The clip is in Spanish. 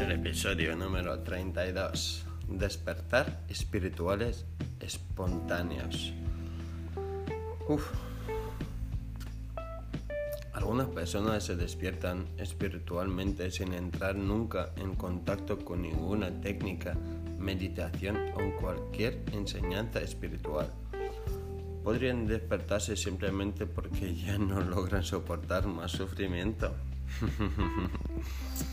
el Episodio número 32. Despertar espirituales espontáneos. Uf. Algunas personas se despiertan espiritualmente sin entrar nunca en contacto con ninguna técnica, meditación o cualquier enseñanza espiritual. Podrían despertarse simplemente porque ya no logran soportar más sufrimiento.